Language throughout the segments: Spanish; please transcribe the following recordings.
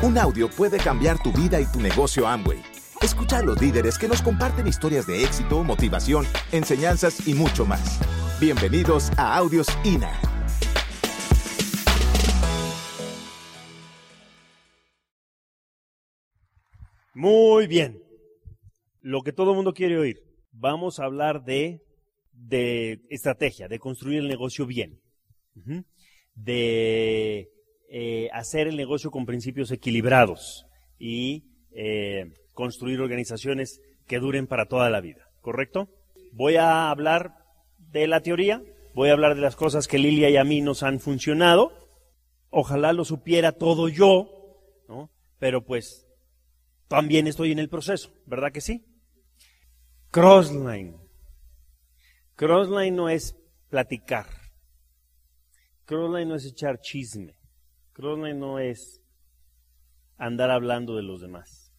Un audio puede cambiar tu vida y tu negocio Amway. Escucha a los líderes que nos comparten historias de éxito, motivación, enseñanzas y mucho más. Bienvenidos a Audios INA. Muy bien. Lo que todo el mundo quiere oír. Vamos a hablar de, de estrategia, de construir el negocio bien. De eh, hacer el negocio con principios equilibrados y eh, construir organizaciones que duren para toda la vida. ¿Correcto? Voy a hablar de la teoría, voy a hablar de las cosas que Lilia y a mí nos han funcionado. Ojalá lo supiera todo yo, ¿no? Pero pues también estoy en el proceso, ¿verdad que sí? Crossline. Crossline no es platicar. Crossline no es echar chisme. Crossline no es andar hablando de los demás.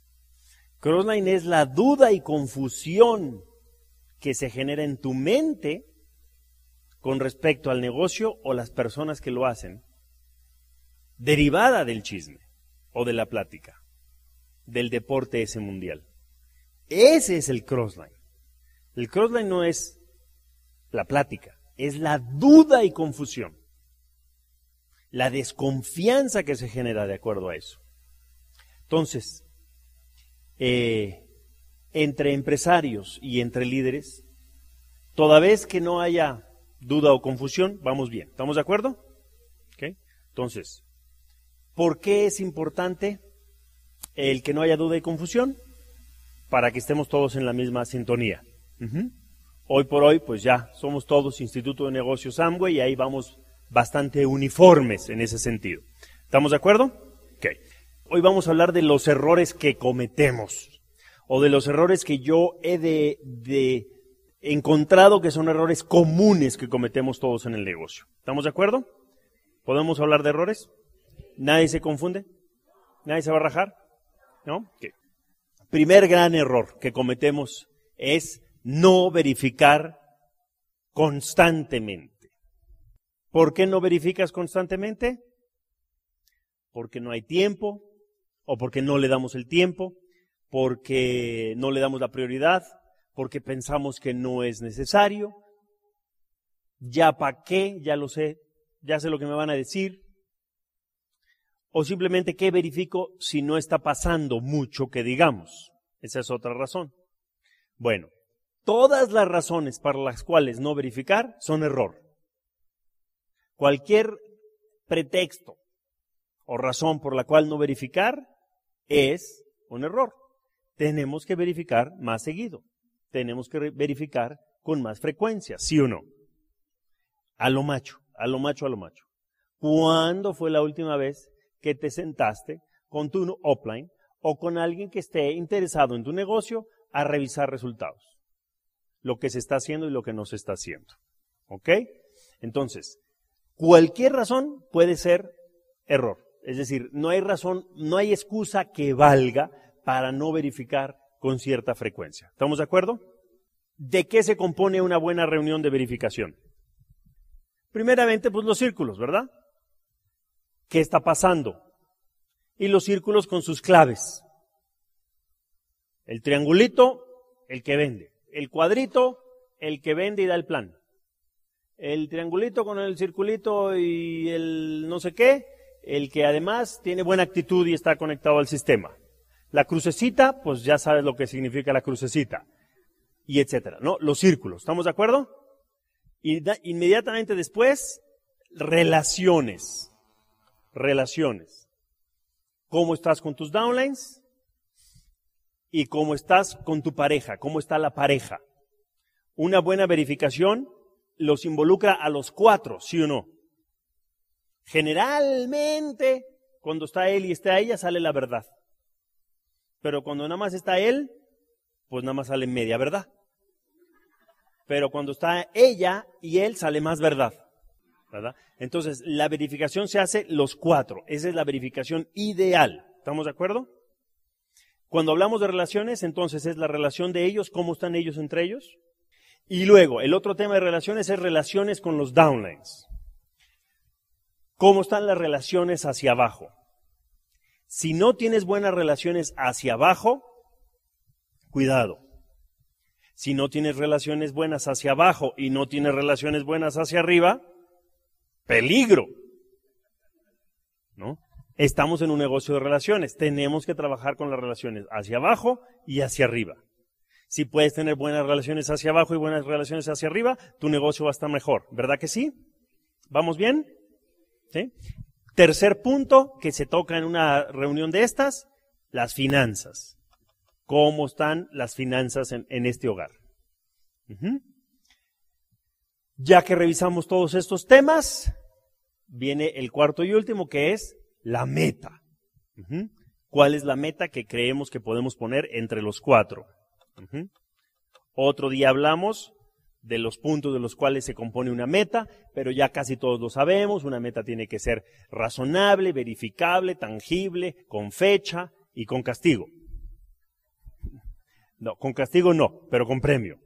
Crossline es la duda y confusión que se genera en tu mente con respecto al negocio o las personas que lo hacen, derivada del chisme o de la plática, del deporte ese mundial. Ese es el crossline. El crossline no es la plática, es la duda y confusión, la desconfianza que se genera de acuerdo a eso. Entonces, eh, entre empresarios y entre líderes, toda vez que no haya duda o confusión, vamos bien. ¿Estamos de acuerdo? ¿Ok? Entonces, ¿por qué es importante el que no haya duda y confusión? Para que estemos todos en la misma sintonía. Hoy por hoy, pues ya somos todos Instituto de Negocios Amway y ahí vamos bastante uniformes en ese sentido. ¿Estamos de acuerdo? Ok. Hoy vamos a hablar de los errores que cometemos o de los errores que yo he de, encontrado que son errores comunes que cometemos todos en el negocio. ¿Estamos de acuerdo? ¿Podemos hablar de errores? ¿Nadie se confunde? ¿Nadie se va a rajar? ¿No? Ok. Primer gran error que cometemos es no verificar constantemente. ¿Por qué no verificas constantemente? Porque no hay tiempo, o porque no le damos el tiempo, porque no le damos la prioridad, porque pensamos que no es necesario. Ya para qué, ya lo sé, ya sé lo que me van a decir. O simplemente qué verifico si no está pasando mucho que digamos. Esa es otra razón. Bueno, todas las razones para las cuales no verificar son error. Cualquier pretexto o razón por la cual no verificar es un error. Tenemos que verificar más seguido. Tenemos que verificar con más frecuencia, ¿sí o no? A lo macho, a lo macho, a lo macho. ¿Cuándo fue la última vez que te sentaste con tu offline o con alguien que esté interesado en tu negocio a revisar resultados? Lo que se está haciendo y lo que no se está haciendo. ¿Ok? Entonces, cualquier razón puede ser error. Es decir, no hay razón, no hay excusa que valga para no verificar con cierta frecuencia. ¿Estamos de acuerdo? ¿De qué se compone una buena reunión de verificación? Primeramente, pues los círculos, ¿verdad? ¿Qué está pasando? Y los círculos con sus claves. El triangulito, el que vende. El cuadrito, el que vende y da el plan. El triangulito con el circulito y el no sé qué, el que además tiene buena actitud y está conectado al sistema. La crucecita, pues ya sabes lo que significa la crucecita. Y etcétera, ¿no? Los círculos, ¿estamos de acuerdo? Inmediatamente después, relaciones. Relaciones. ¿Cómo estás con tus downlines? Y cómo estás con tu pareja, cómo está la pareja. Una buena verificación los involucra a los cuatro, ¿sí o no? Generalmente, cuando está él y está ella, sale la verdad. Pero cuando nada más está él, pues nada más sale media verdad. Pero cuando está ella y él, sale más verdad. ¿Verdad? Entonces, la verificación se hace los cuatro. Esa es la verificación ideal. ¿Estamos de acuerdo? Cuando hablamos de relaciones, entonces es la relación de ellos, cómo están ellos entre ellos. Y luego, el otro tema de relaciones es relaciones con los downlines. ¿Cómo están las relaciones hacia abajo? Si no tienes buenas relaciones hacia abajo, cuidado. Si no tienes relaciones buenas hacia abajo y no tienes relaciones buenas hacia arriba, peligro. ¿No? Estamos en un negocio de relaciones. Tenemos que trabajar con las relaciones hacia abajo y hacia arriba. Si puedes tener buenas relaciones hacia abajo y buenas relaciones hacia arriba, tu negocio va a estar mejor. ¿Verdad que sí? ¿Vamos bien? ¿Sí? Tercer punto que se toca en una reunión de estas, las finanzas. ¿Cómo están las finanzas en, este hogar? Ya que revisamos todos estos temas, viene el cuarto y último que es la meta. ¿Cuál es la meta que creemos que podemos poner entre los cuatro? Otro día hablamos de los puntos de los cuales se compone una meta, pero ya casi todos lo sabemos, una meta tiene que ser razonable, verificable, tangible, con fecha y con castigo. No, con castigo no, pero con premio.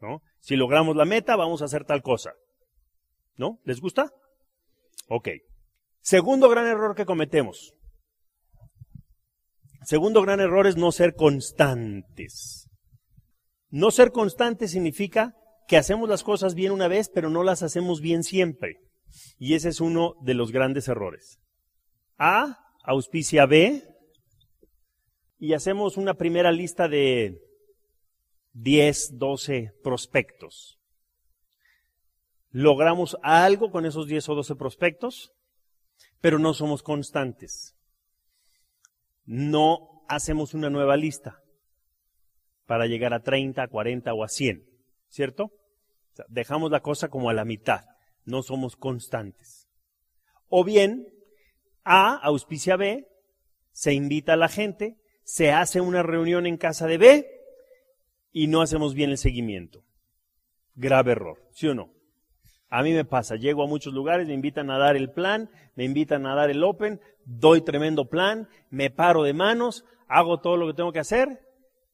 ¿No? Si logramos la meta, vamos a hacer tal cosa. ¿No? ¿Les gusta? Ok. Segundo gran error que cometemos. Segundo gran error es no ser constantes. No ser constante significa que hacemos las cosas bien una vez, pero no las hacemos bien siempre. Y ese es uno de los grandes errores. A auspicia B y hacemos una primera lista de 10, 12 prospectos. Logramos algo con esos 10 o 12 prospectos, pero no somos constantes. No hacemos una nueva lista para llegar a 30, a 40 o a 100, ¿cierto? dejamos la cosa como a la mitad, no somos constantes. O bien, A auspicia B, se invita a la gente, se hace una reunión en casa de B y no hacemos bien el seguimiento. Grave error, ¿sí o no? A mí me pasa, llego a muchos lugares, me invitan a dar el plan, me invitan a dar el open, doy tremendo plan, me paro de manos, hago todo lo que tengo que hacer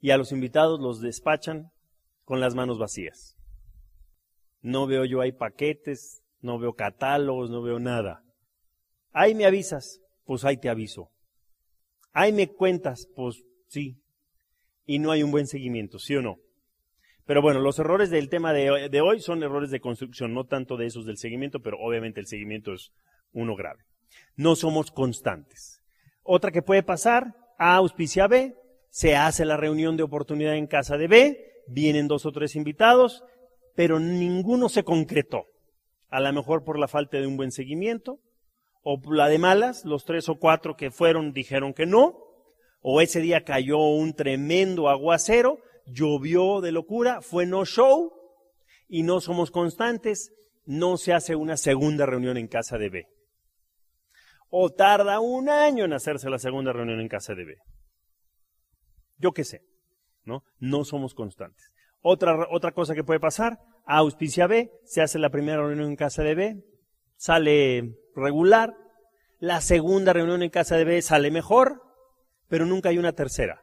y a los invitados los despachan con las manos vacías. No veo yo ahí paquetes, no veo catálogos, no veo nada. Ahí me avisas, pues ahí te aviso. Ahí me cuentas, pues sí. Y no hay un buen seguimiento, ¿sí o no? Pero bueno, los errores del tema de, hoy son errores de construcción, no tanto de esos del seguimiento, pero obviamente el seguimiento es uno grave. No somos constantes. Otra que puede pasar, A auspicia B, se hace la reunión de oportunidad en casa de B, vienen dos o tres invitados, pero ninguno se concretó. A lo mejor por la falta de un buen seguimiento, o la de malas, los tres o cuatro que fueron dijeron que no, o ese día cayó un tremendo aguacero, llovió de locura, fue no show, y no somos constantes, no se hace una segunda reunión en casa de B. O tarda un año en hacerse la segunda reunión en casa de B. Yo qué sé, ¿no? No somos constantes. Otra, otra cosa que puede pasar, a auspicia B, se hace la primera reunión en casa de B, sale regular, la segunda reunión en casa de B sale mejor, pero nunca hay una tercera.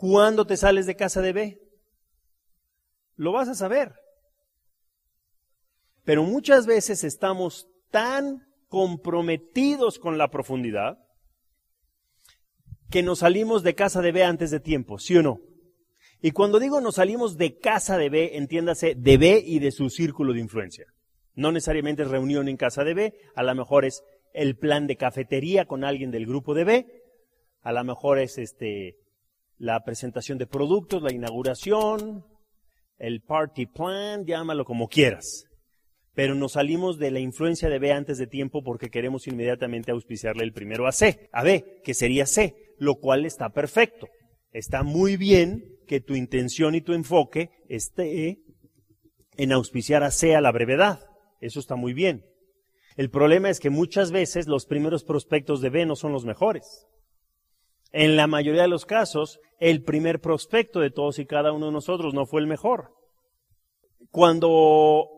¿Cuándo te sales de casa de B? Lo vas a saber. Pero muchas veces estamos tan comprometidos con la profundidad que nos salimos de casa de B antes de tiempo, ¿sí o no? Y cuando digo nos salimos de casa de B, entiéndase de B y de su círculo de influencia. No necesariamente es reunión en casa de B, a lo mejor es el plan de cafetería con alguien del grupo de B, a lo mejor es este la presentación de productos, la inauguración, el party plan, llámalo como quieras. Pero nos salimos de la influencia de B antes de tiempo porque queremos inmediatamente auspiciarle el primero a C, a B, que sería C lo cual está perfecto. Está muy bien que tu intención y tu enfoque esté en auspiciar a sea la brevedad. Eso está muy bien. El problema es que muchas veces los primeros prospectos de B no son los mejores. En la mayoría de los casos, el primer prospecto de todos y cada uno de nosotros no fue el mejor. Cuando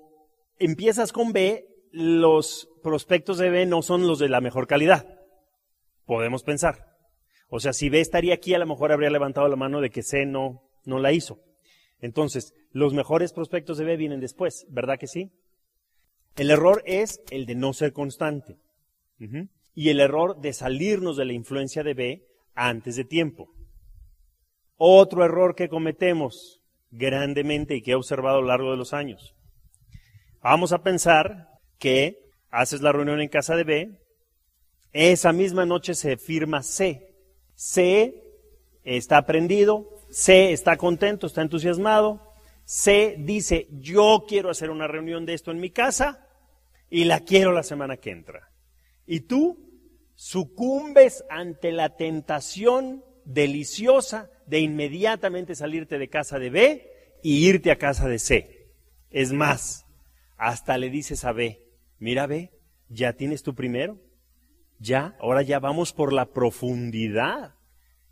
empiezas con B, los prospectos de B no son los de la mejor calidad. Podemos pensar. O sea, si B estaría aquí, a lo mejor habría levantado la mano de que C no, no la hizo. Entonces, los mejores prospectos de B vienen después, ¿verdad que sí? El error es el de no ser constante. y el error de salirnos de la influencia de B antes de tiempo. Otro error que cometemos grandemente y que he observado a lo largo de los años. Vamos a pensar que haces la reunión en casa de B, esa misma noche se firma C. C está prendido, C está contento, está entusiasmado, C dice, yo quiero hacer una reunión de esto en mi casa y la quiero la semana que entra. Y tú sucumbes ante la tentación deliciosa de inmediatamente salirte de casa de B y irte a casa de C. Es más, hasta le dices a B, mira B, ya tienes tu primero, ya, ahora ya vamos por la profundidad,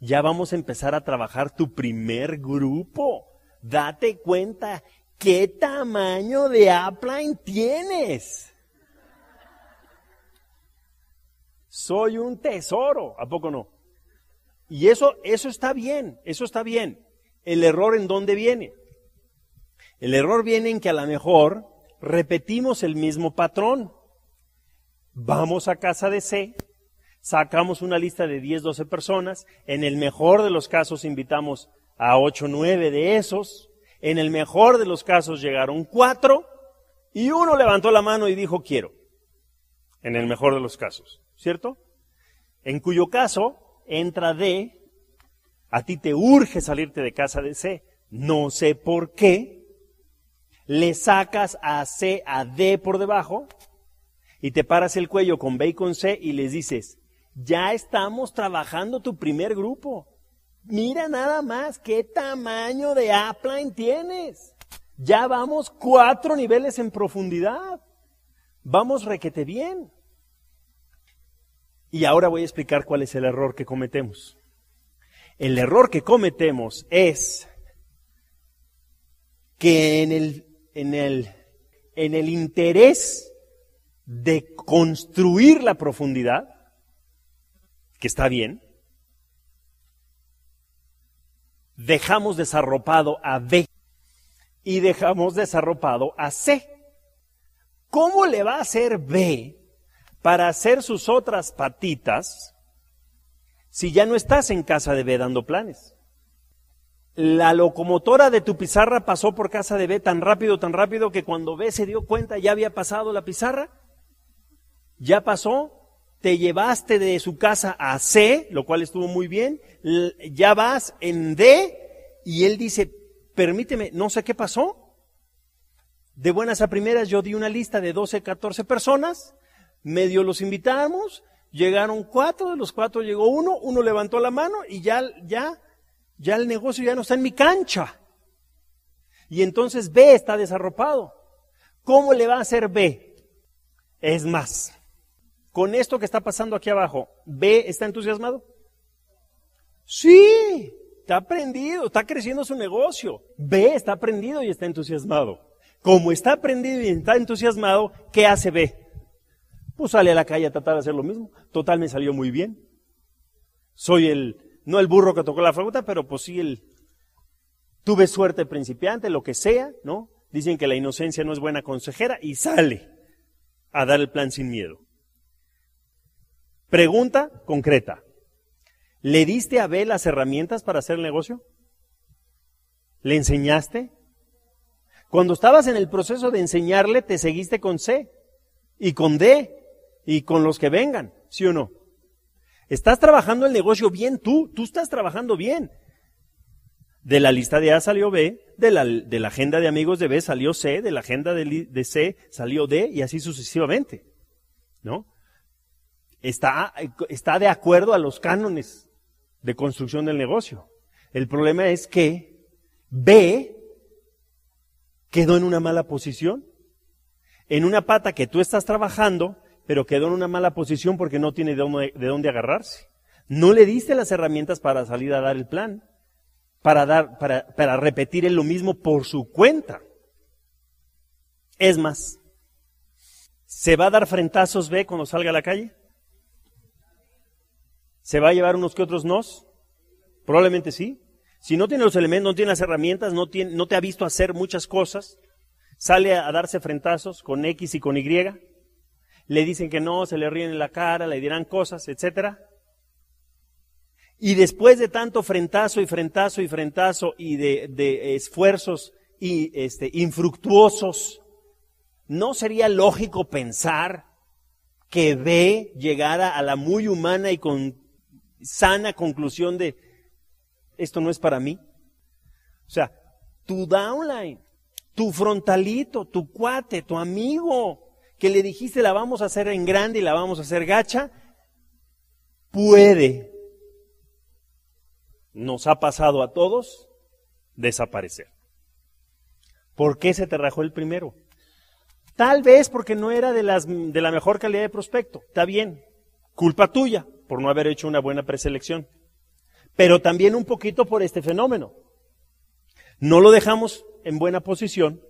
ya vamos a empezar a trabajar tu primer grupo. Date cuenta qué tamaño de upline tienes. Soy un tesoro, ¿a poco no? Y eso, eso está bien, eso está bien. El error en dónde viene? El error viene en que a lo mejor repetimos el mismo patrón. Vamos a casa de C, sacamos una lista de 10, 12 personas, en el mejor de los casos invitamos a 8, 9 de esos, en el mejor de los casos llegaron 4 y uno levantó la mano y dijo quiero, en el mejor de los casos, ¿cierto? En cuyo caso entra D, a ti te urge salirte de casa de C, no sé por qué, le sacas a C a D por debajo y te paras el cuello con B y con C y les dices, ya estamos trabajando tu primer grupo. Mira nada más qué tamaño de upline tienes. Ya vamos cuatro niveles en profundidad. Vamos requete bien. Y ahora voy a explicar cuál es el error que cometemos. El error que cometemos es que en el en el, en el interés de construir la profundidad, que está bien, dejamos desarropado a B y dejamos desarropado a C. ¿Cómo le va a hacer B para hacer sus otras patitas si ya no estás en casa de B dando planes? la locomotora de tu pizarra pasó por casa de B tan rápido, tan rápido que cuando B se dio cuenta ya había pasado la pizarra. Ya pasó, te llevaste de su casa a C, lo cual estuvo muy bien, ya vas en D y él dice, permíteme, no sé qué pasó. De buenas a primeras yo di una lista de 12, 14 personas, medio los invitamos, llegaron cuatro, de los cuatro llegó uno, uno levantó la mano y ya, ya ya el negocio ya no está en mi cancha. Y entonces B está desarropado. ¿Cómo le va a hacer B? Es más, con esto que está pasando aquí abajo, ¿B está entusiasmado? Sí, está aprendido, está creciendo su negocio. B está aprendido y está entusiasmado. Como está aprendido y está entusiasmado, ¿qué hace B? Pues sale a la calle a tratar de hacer lo mismo. Total, me salió muy bien. Soy el no el burro que tocó la flauta, pero pues sí el, tuve suerte principiante, lo que sea, ¿no? Dicen que la inocencia no es buena consejera y sale a dar el plan sin miedo. Pregunta concreta. ¿Le diste a B las herramientas para hacer el negocio? ¿Le enseñaste? Cuando estabas en el proceso de enseñarle, te seguiste con C y con D y con los que vengan, ¿sí o no? Estás trabajando el negocio bien tú, tú estás trabajando bien. De la lista de A salió B, de la, de la agenda de amigos de B salió C, de la agenda de, C salió D y así sucesivamente. ¿No? Está, está de acuerdo a los cánones de construcción del negocio. El problema es que B quedó en una mala posición, en una pata que tú estás trabajando pero quedó en una mala posición porque no tiene de dónde, agarrarse. No le diste las herramientas para salir a dar el plan, para, dar, para, repetir lo mismo por su cuenta. Es más, ¿se va a dar frentazos B cuando salga a la calle? ¿Se va a llevar unos que otros nos? Probablemente sí. Si no tiene los elementos, no tiene las herramientas, no, te ha visto hacer muchas cosas, sale a darse frentazos con X y con Y le dicen que no, se le ríen en la cara, le dirán cosas, etcétera. Y después de tanto frentazo y frentazo y frentazo y de, de esfuerzos y, este, infructuosos, ¿no sería lógico pensar que B llegara a la muy humana y con sana conclusión de esto no es para mí? O sea, tu downline, tu frontalito, tu cuate, tu amigo, que le dijiste la vamos a hacer en grande y la vamos a hacer gacha, puede, nos ha pasado a todos, desaparecer. ¿Por qué se te rajó el primero? Tal vez porque no era de, las, de la mejor calidad de prospecto. Está bien. Culpa tuya por no haber hecho una buena preselección. Pero también un poquito por este fenómeno. No lo dejamos en buena posición.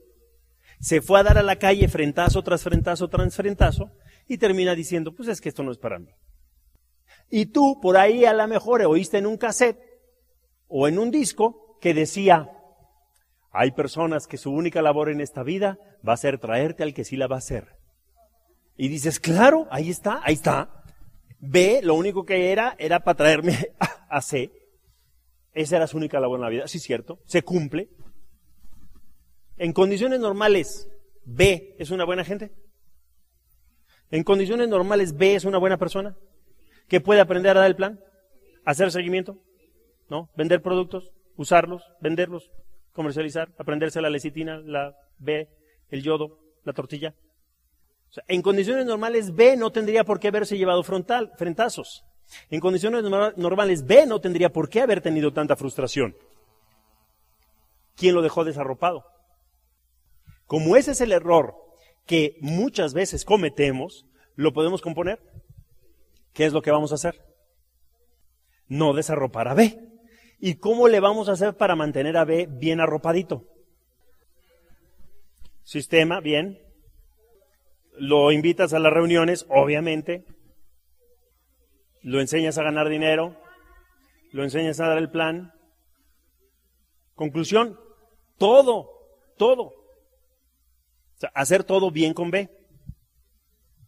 Se fue a dar a la calle frentazo tras frentazo tras frentazo y termina diciendo, pues es que esto no es para mí. Y tú por ahí a lo mejor oíste en un cassette o en un disco que decía, hay personas que su única labor en esta vida va a ser traerte al que sí la va a hacer. Y dices, claro, ahí está, ahí está. B, lo único que era, era para traerme a C. Esa era su única labor en la vida. Sí, cierto, se cumple. En condiciones normales, B es una buena gente. En condiciones normales, B es una buena persona que puede aprender a dar el plan, hacer seguimiento, ¿no? Vender productos, usarlos, venderlos, comercializar, aprenderse la lecitina, la B, el yodo, la tortilla. en condiciones normales B no tendría por qué haberse llevado frontal, frentazos. En condiciones normales B no tendría por qué haber tenido tanta frustración. ¿Quién lo dejó desarropado? Como ese es el error que muchas veces cometemos, ¿lo podemos componer? ¿Qué es lo que vamos a hacer? No desarropar a B. ¿Y cómo le vamos a hacer para mantener a B bien arropadito? Sistema, bien. Lo invitas a las reuniones, obviamente. Lo enseñas a ganar dinero. Lo enseñas a dar el plan. Conclusión, todo, todo. O sea, hacer todo bien con B.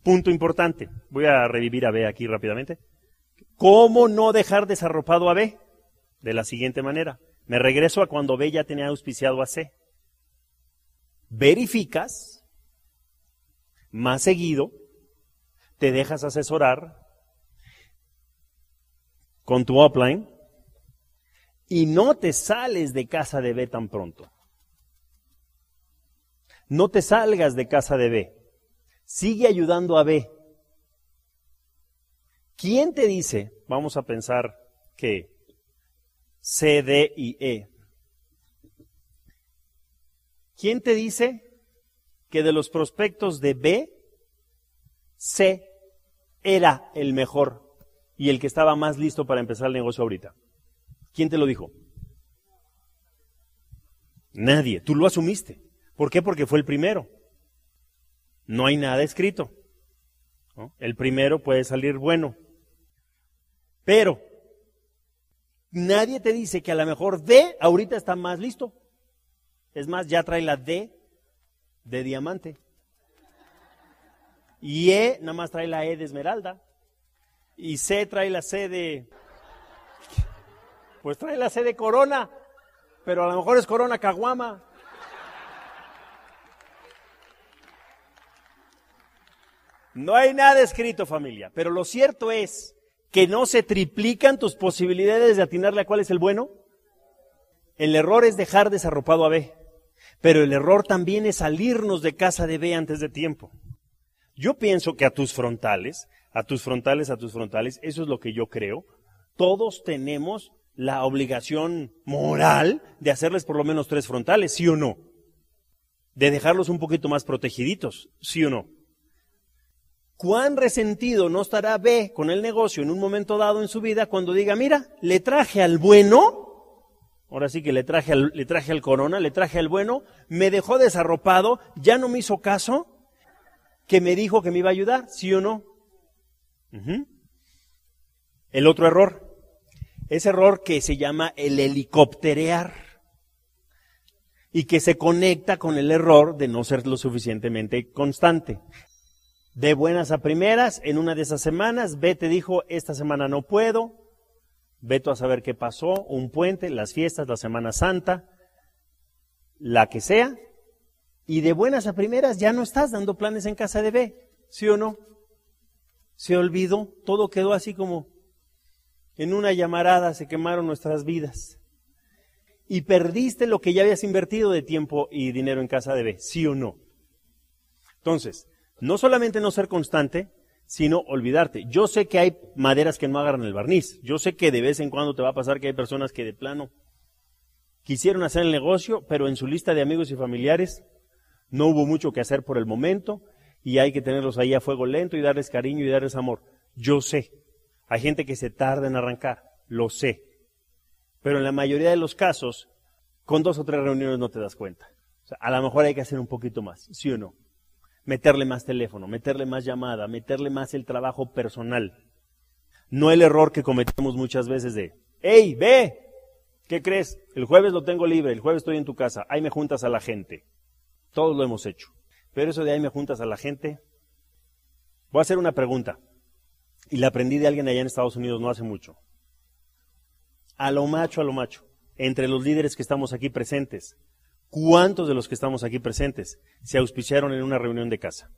Punto importante. Voy a revivir a B aquí rápidamente. ¿Cómo no dejar desarropado a B? de la siguiente manera. Me regreso a cuando B ya tenía auspiciado a C. Verificas más seguido, te dejas asesorar con tu upline y no te sales de casa de B tan pronto. No te salgas de casa de B. Sigue ayudando a B. ¿Quién te dice, vamos a pensar que C, D y E. ¿Quién te dice que de los prospectos de B, C era el mejor y el que estaba más listo para empezar el negocio ahorita? ¿Quién te lo dijo? Nadie. Tú lo asumiste. ¿Por qué? Porque fue el primero. No hay nada escrito. El primero puede salir bueno. Pero Nadie te dice que a lo mejor D ahorita está más listo. Es más, ya trae la D de diamante. Y E nada más trae la E de esmeralda. Y C trae la C de... Pues trae la C de corona. Pero a lo mejor es corona caguama. No hay nada escrito, familia. Pero lo cierto es que no se triplican tus posibilidades de atinarle a cuál es el bueno? El error es dejar desarropado a B, pero el error también es salirnos de casa de B antes de tiempo. Yo pienso que a tus frontales, a tus frontales, a tus frontales, eso es lo que yo creo, todos tenemos la obligación moral de hacerles por lo menos tres frontales, ¿sí o no? De dejarlos un poquito más protegiditos, ¿sí o no? cuán resentido no estará B con el negocio en un momento dado en su vida cuando diga, mira, le traje al bueno, ahora sí que le traje al, le traje al corona, le traje al bueno, me dejó desarropado, ya no me hizo caso, que me dijo que me iba a ayudar, ¿sí o no? El otro error, ese error que se llama el helicópterear y que se conecta con el error de no ser lo suficientemente constante. De buenas a primeras, en una de esas semanas, B te dijo, esta semana no puedo, veto a saber qué pasó, un puente, las fiestas, la Semana Santa, la que sea, y de buenas a primeras ya no estás dando planes en casa de B, ¿sí o no? Se olvidó, todo quedó así como en una llamarada, se quemaron nuestras vidas. Y perdiste lo que ya habías invertido de tiempo y dinero en casa de B, ¿sí o no? Entonces, no solamente no ser constante, sino olvidarte. Yo sé que hay maderas que no agarran el barniz. Yo sé que de vez en cuando te va a pasar que hay personas que de plano quisieron hacer el negocio, pero en su lista de amigos y familiares no hubo mucho que hacer por el momento y hay que tenerlos ahí a fuego lento y darles cariño y darles amor. Yo sé. Hay gente que se tarda en arrancar, lo sé. Pero en la mayoría de los casos, con dos o tres reuniones no te das cuenta. a lo mejor hay que hacer un poquito más, ¿sí o no? Meterle más teléfono, meterle más llamada, meterle más el trabajo personal. No el error que cometemos muchas veces de, hey, ve, ¿qué crees? El jueves lo tengo libre, el jueves estoy en tu casa, ahí me juntas a la gente. Todos lo hemos hecho. Pero eso de ahí me juntas a la gente. Voy a hacer una pregunta. Y la aprendí de alguien allá en Estados Unidos no hace mucho. A lo macho, a lo macho. Entre los líderes que estamos aquí presentes, ¿cuántos de los que estamos aquí presentes se auspiciaron en una reunión de casa?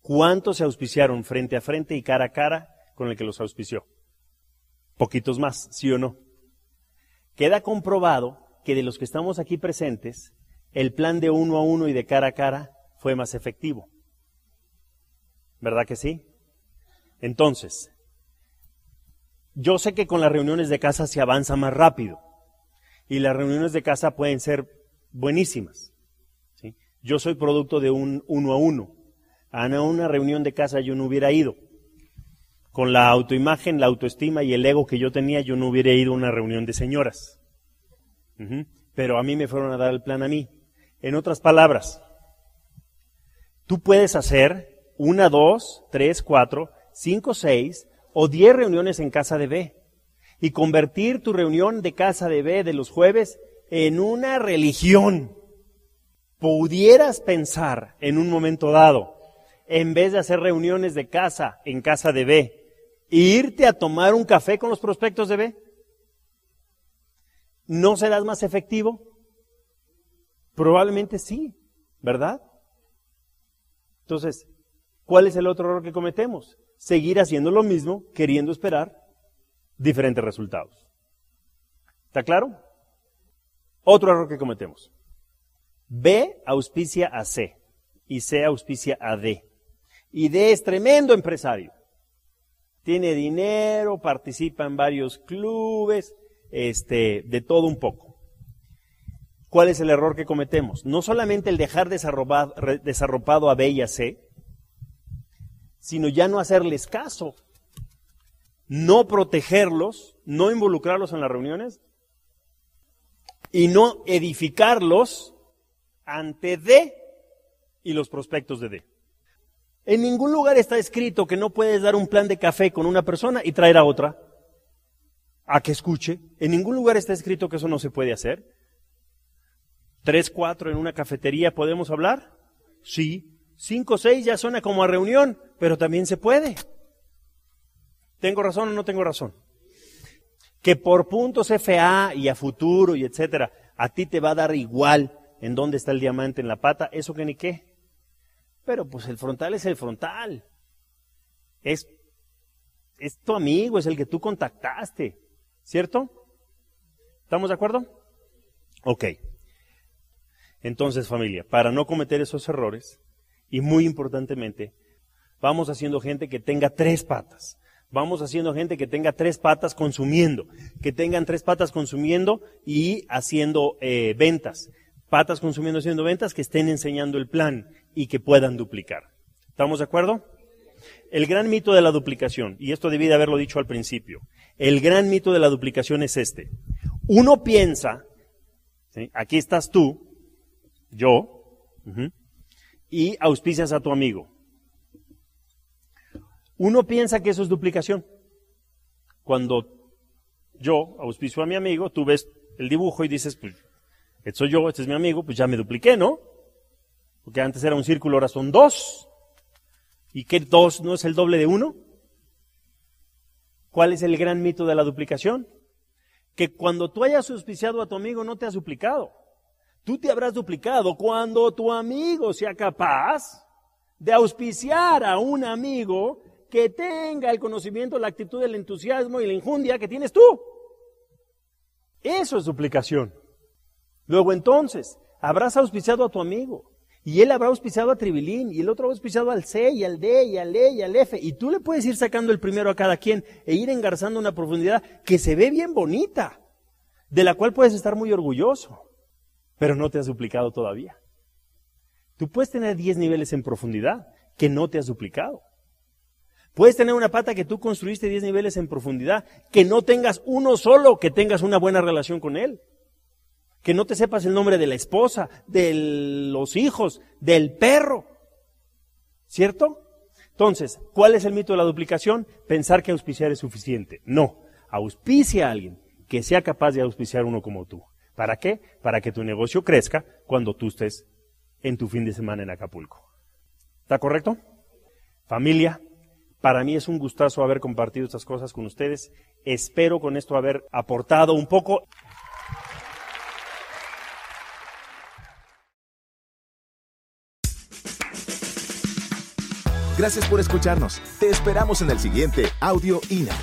¿Cuántos se auspiciaron frente a frente y cara a cara con el que los auspició? Poquitos más, ¿sí o no? Queda comprobado que de los que estamos aquí presentes, el plan de uno a uno y de cara a cara fue más efectivo. ¿Verdad que sí? Entonces, yo sé que con las reuniones de casa se avanza más rápido y las reuniones de casa pueden ser buenísimas. Yo soy producto de un uno a uno. A una reunión de casa yo no hubiera ido. Con la autoimagen, la autoestima y el ego que yo tenía, yo no hubiera ido a una reunión de señoras. Pero a mí me fueron a dar el plan a mí. En otras palabras, tú puedes hacer una, dos, tres, cuatro, cinco, seis o diez reuniones en casa de B y convertir tu reunión de casa de B de los jueves en una religión. Pudieras pensar en un momento dado, en vez de hacer reuniones de casa en casa de B, irte a tomar un café con los prospectos de B. ¿No serás más efectivo? Probablemente sí, ¿verdad? Entonces, ¿cuál es el otro error que cometemos? Seguir haciendo lo mismo, queriendo esperar diferentes resultados. ¿Está claro? Otro error que cometemos. B auspicia a C y C auspicia a D. Y D es tremendo empresario. Tiene dinero, participa en varios clubes, este, de todo un poco. ¿Cuál es el error que cometemos? No solamente el dejar desarropado a B y a C, sino ya no hacerles caso, no protegerlos, no involucrarlos en las reuniones y no edificarlos ante D y los prospectos de D. En ningún lugar está escrito que no puedes dar un plan de café con una persona y traer a otra a que escuche. En ningún lugar está escrito que eso no se puede hacer. ¿Tres, cuatro en una cafetería podemos hablar? Sí. Cinco, seis ya suena como a reunión, pero también se puede. ¿Tengo razón o no tengo razón? Que por puntos FA y a futuro y etcétera, a ti te va a dar igual en dónde está el diamante en la pata, eso que ni qué. Pero pues el frontal es el frontal. Es, es tu amigo, es el que tú contactaste. ¿Cierto? ¿Estamos de acuerdo? Ok. Entonces, familia, para no cometer esos errores, y muy importantemente, vamos haciendo gente que tenga tres patas. Vamos haciendo gente que tenga tres patas consumiendo, que tengan tres patas consumiendo y haciendo eh, ventas. Patas consumiendo, haciendo ventas, que estén enseñando el plan y que puedan duplicar. ¿Estamos de acuerdo? El gran mito de la duplicación, y esto debí de haberlo dicho al principio, el gran mito de la duplicación es este. Uno piensa, aquí estás tú, yo, y auspicias a tu amigo. Uno piensa que eso es duplicación. Cuando yo auspicio a mi amigo, tú ves el dibujo y dices, pues, este soy yo, este es mi amigo, pues ya me dupliqué, ¿no? Porque antes era un círculo, ahora son dos. ¿Y qué dos no es el doble de uno? ¿Cuál es el gran mito de la duplicación? Que cuando tú hayas auspiciado a tu amigo no te has duplicado. Tú te habrás duplicado cuando tu amigo sea capaz de auspiciar a un amigo que tenga el conocimiento, la actitud, el entusiasmo y la injundia que tienes tú. Eso es duplicación. Luego entonces, habrás auspiciado a tu amigo. Y él habrá auspiciado a Tribilín, y el otro habrá auspiciado al C, y al D, y al E, y al F. Y tú le puedes ir sacando el primero a cada quien e ir engarzando una profundidad que se ve bien bonita, de la cual puedes estar muy orgulloso, pero no te has duplicado todavía. Tú puedes tener 10 niveles en profundidad que no te has duplicado. Puedes tener una pata que tú construiste 10 niveles en profundidad, que no tengas uno solo, que tengas una buena relación con él que no te sepas el nombre de la esposa, de los hijos, del perro. ¿Cierto? Entonces, ¿cuál es el mito de la duplicación? Pensar que auspiciar es suficiente. No, auspicia a alguien que sea capaz de auspiciar uno como tú. ¿Para qué? Para que tu negocio crezca cuando tú estés en tu fin de semana en Acapulco. ¿Está correcto? Familia, para mí es un gustazo haber compartido estas cosas con ustedes. Espero con esto haber aportado un poco. Gracias por escucharnos. Te esperamos en el siguiente Audio INA.